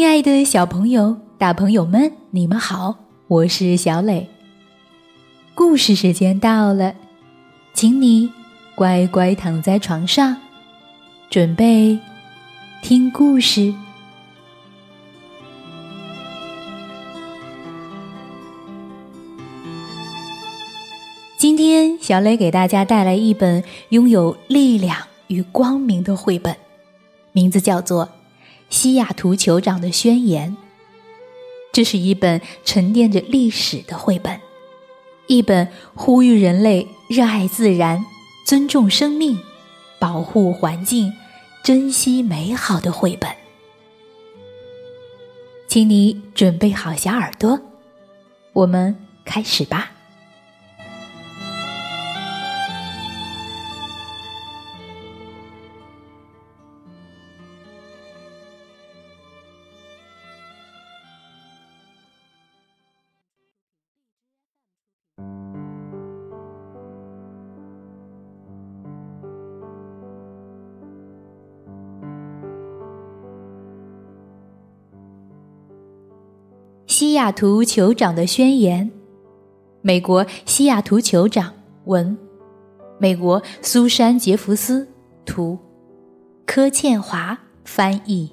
亲爱的小朋友、大朋友们，你们好，我是小磊。故事时间到了，请你乖乖躺在床上，准备听故事。今天，小磊给大家带来一本拥有力量与光明的绘本，名字叫做。西雅图酋长的宣言。这是一本沉淀着历史的绘本，一本呼吁人类热爱自然、尊重生命、保护环境、珍惜美好的绘本。请你准备好小耳朵，我们开始吧。西雅图酋长的宣言，美国西雅图酋长文，美国苏珊·杰弗斯图，柯倩华翻译，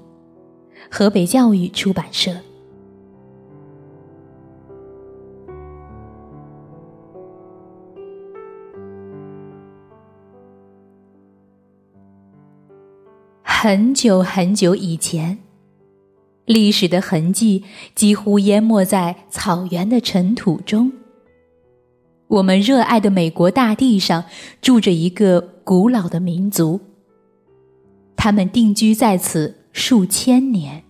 河北教育出版社。很久很久以前。历史的痕迹几乎淹没在草原的尘土中。我们热爱的美国大地上住着一个古老的民族，他们定居在此数千年，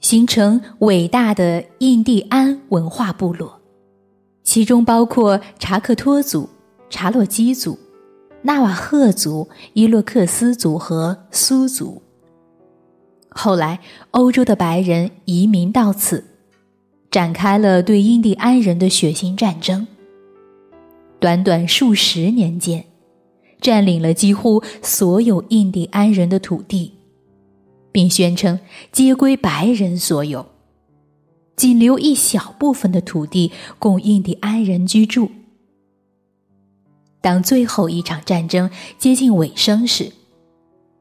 形成伟大的印第安文化部落，其中包括查克托族、查洛基族、纳瓦赫族、伊洛克斯族和苏族。后来，欧洲的白人移民到此，展开了对印第安人的血腥战争。短短数十年间，占领了几乎所有印第安人的土地，并宣称皆归白人所有，仅留一小部分的土地供印第安人居住。当最后一场战争接近尾声时，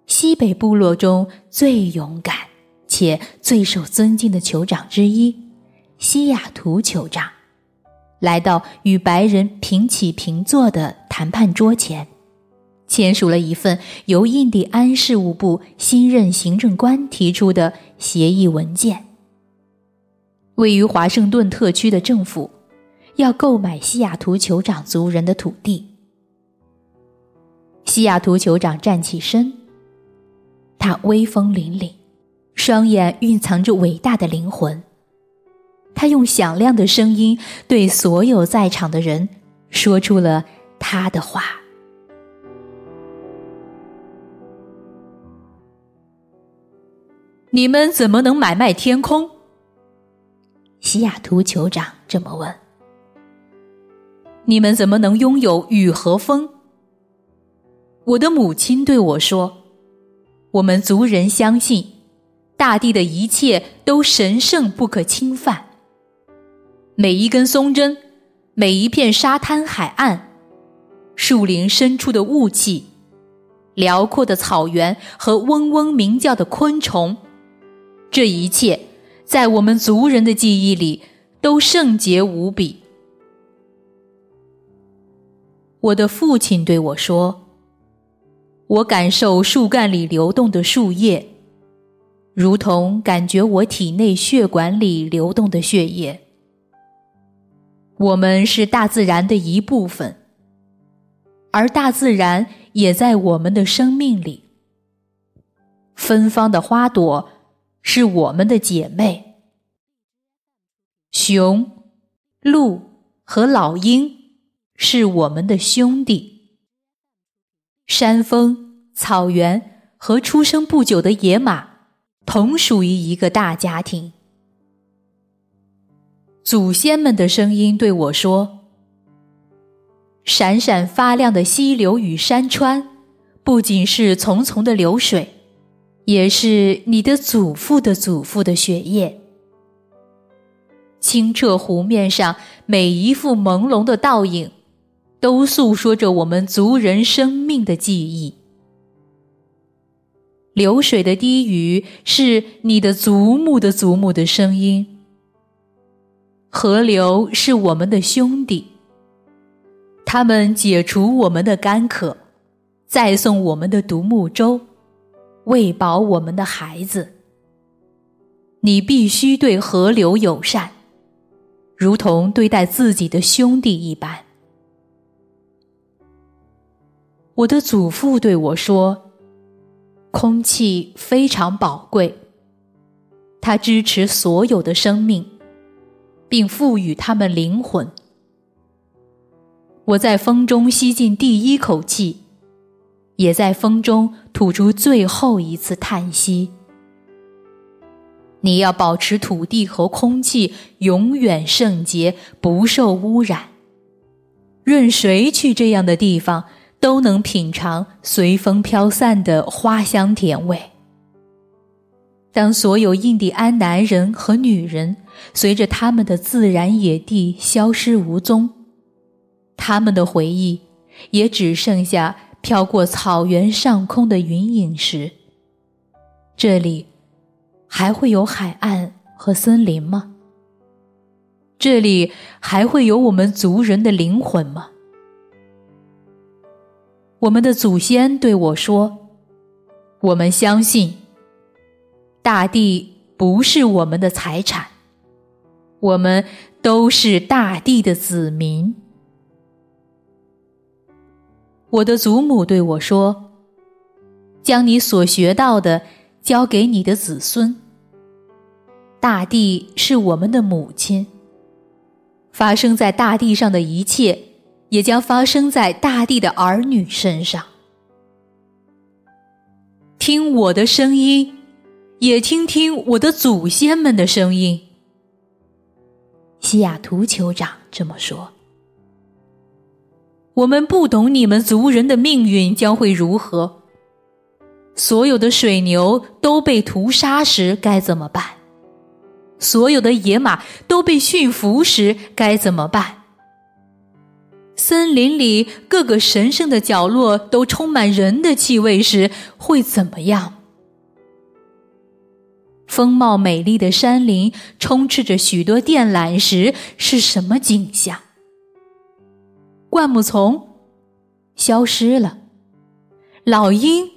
西北部落中最勇敢且最受尊敬的酋长之一，西雅图酋长，来到与白人平起平坐的谈判桌前，签署了一份由印第安事务部新任行政官提出的协议文件。位于华盛顿特区的政府要购买西雅图酋长族人的土地。西雅图酋长站起身。他威风凛凛，双眼蕴藏着伟大的灵魂。他用响亮的声音对所有在场的人说出了他的话：“你们怎么能买卖天空？”西雅图酋长这么问。“你们怎么能拥有雨和风？”我的母亲对我说。我们族人相信，大地的一切都神圣不可侵犯。每一根松针，每一片沙滩海岸，树林深处的雾气，辽阔的草原和嗡嗡鸣叫的昆虫，这一切在我们族人的记忆里都圣洁无比。我的父亲对我说。我感受树干里流动的树叶，如同感觉我体内血管里流动的血液。我们是大自然的一部分，而大自然也在我们的生命里。芬芳的花朵是我们的姐妹，熊、鹿和老鹰是我们的兄弟。山峰、草原和出生不久的野马，同属于一个大家庭。祖先们的声音对我说：“闪闪发亮的溪流与山川，不仅是淙淙的流水，也是你的祖父的祖父的血液。清澈湖面上每一幅朦胧的倒影，都诉说着我们族人生命的记忆。流水的低语是你的祖母的祖母的声音。河流是我们的兄弟，他们解除我们的干渴，再送我们的独木舟，喂饱我们的孩子。你必须对河流友善。如同对待自己的兄弟一般。我的祖父对我说：“空气非常宝贵，它支持所有的生命，并赋予他们灵魂。”我在风中吸进第一口气，也在风中吐出最后一次叹息。你要保持土地和空气永远圣洁，不受污染。任谁去这样的地方，都能品尝随风飘散的花香甜味。当所有印第安男人和女人随着他们的自然野地消失无踪，他们的回忆也只剩下飘过草原上空的云影时，这里。还会有海岸和森林吗？这里还会有我们族人的灵魂吗？我们的祖先对我说：“我们相信，大地不是我们的财产，我们都是大地的子民。”我的祖母对我说：“将你所学到的交给你的子孙。”大地是我们的母亲。发生在大地上的一切，也将发生在大地的儿女身上。听我的声音，也听听我的祖先们的声音。西雅图酋长这么说。我们不懂你们族人的命运将会如何。所有的水牛都被屠杀时该怎么办？所有的野马都被驯服时该怎么办？森林里各个神圣的角落都充满人的气味时会怎么样？风貌美丽的山林充斥着许多电缆时是什么景象？灌木丛消失了，老鹰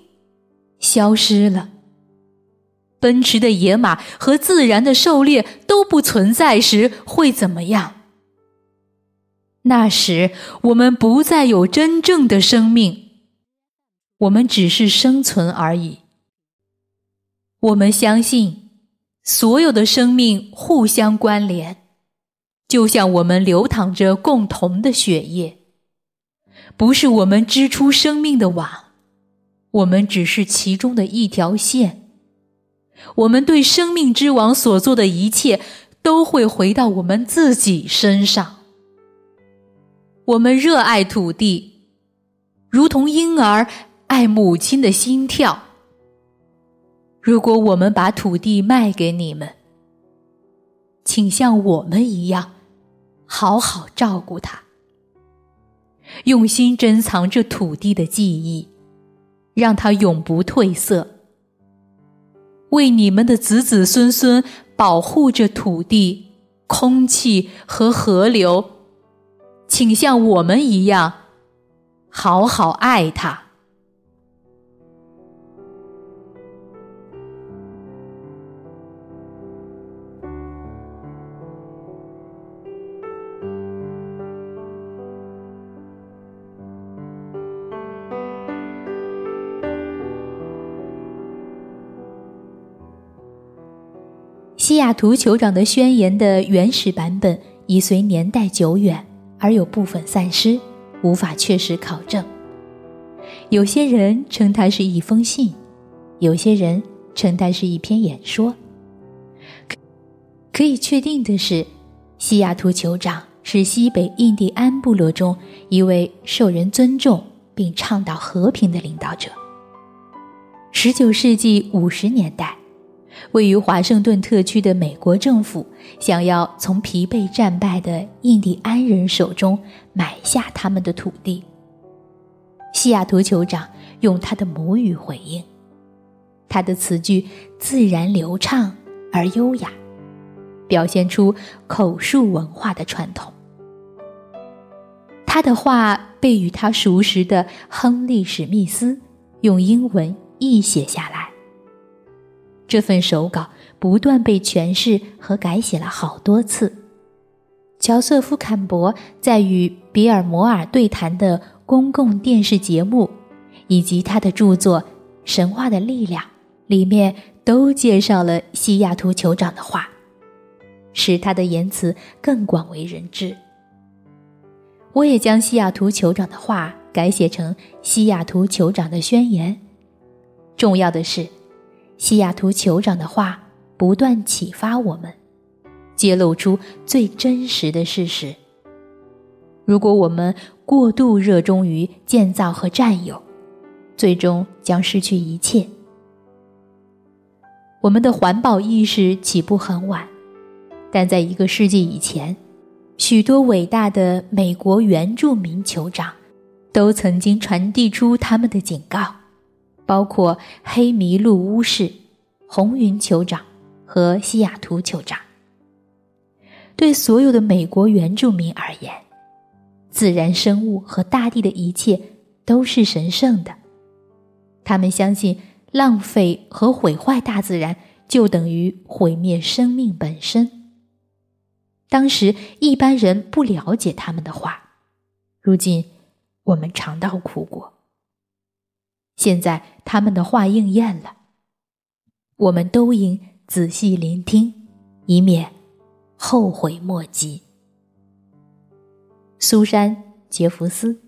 消失了。奔驰的野马和自然的狩猎都不存在时会怎么样？那时我们不再有真正的生命，我们只是生存而已。我们相信，所有的生命互相关联，就像我们流淌着共同的血液，不是我们织出生命的网，我们只是其中的一条线。我们对生命之王所做的一切，都会回到我们自己身上。我们热爱土地，如同婴儿爱母亲的心跳。如果我们把土地卖给你们，请像我们一样，好好照顾它，用心珍藏这土地的记忆，让它永不褪色。为你们的子子孙孙保护着土地、空气和河流，请像我们一样，好好爱他。西雅图酋长的宣言的原始版本已随年代久远而有部分散失，无法确实考证。有些人称它是一封信，有些人称它是一篇演说。可以确定的是，西雅图酋长是西北印第安部落中一位受人尊重并倡导和平的领导者。十九世纪五十年代，位于华盛顿特区的美国政府想要从疲惫战败的印第安人手中买下他们的土地。西雅图酋长用他的母语回应，他的词句自然流畅而优雅，表现出口述文化的传统。他的话被与他熟识的亨利·史密斯用英文。译写下来。这份手稿不断被诠释和改写了好多次。乔瑟夫·坎伯在与比尔·摩尔对谈的公共电视节目，以及他的著作《神话的力量》里面，都介绍了西雅图酋长的话，使他的言辞更广为人知。我也将西雅图酋长的话改写成《西雅图酋长的宣言》。重要的是，西雅图酋长的话不断启发我们，揭露出最真实的事实。如果我们过度热衷于建造和占有，最终将失去一切。我们的环保意识起步很晚，但在一个世纪以前，许多伟大的美国原住民酋长都曾经传递出他们的警告。包括黑麋鹿巫士、红云酋长和西雅图酋长。对所有的美国原住民而言，自然生物和大地的一切都是神圣的。他们相信，浪费和毁坏大自然就等于毁灭生命本身。当时一般人不了解他们的话，如今我们尝到苦果。现在他们的话应验了，我们都应仔细聆听，以免后悔莫及。苏珊·杰弗斯。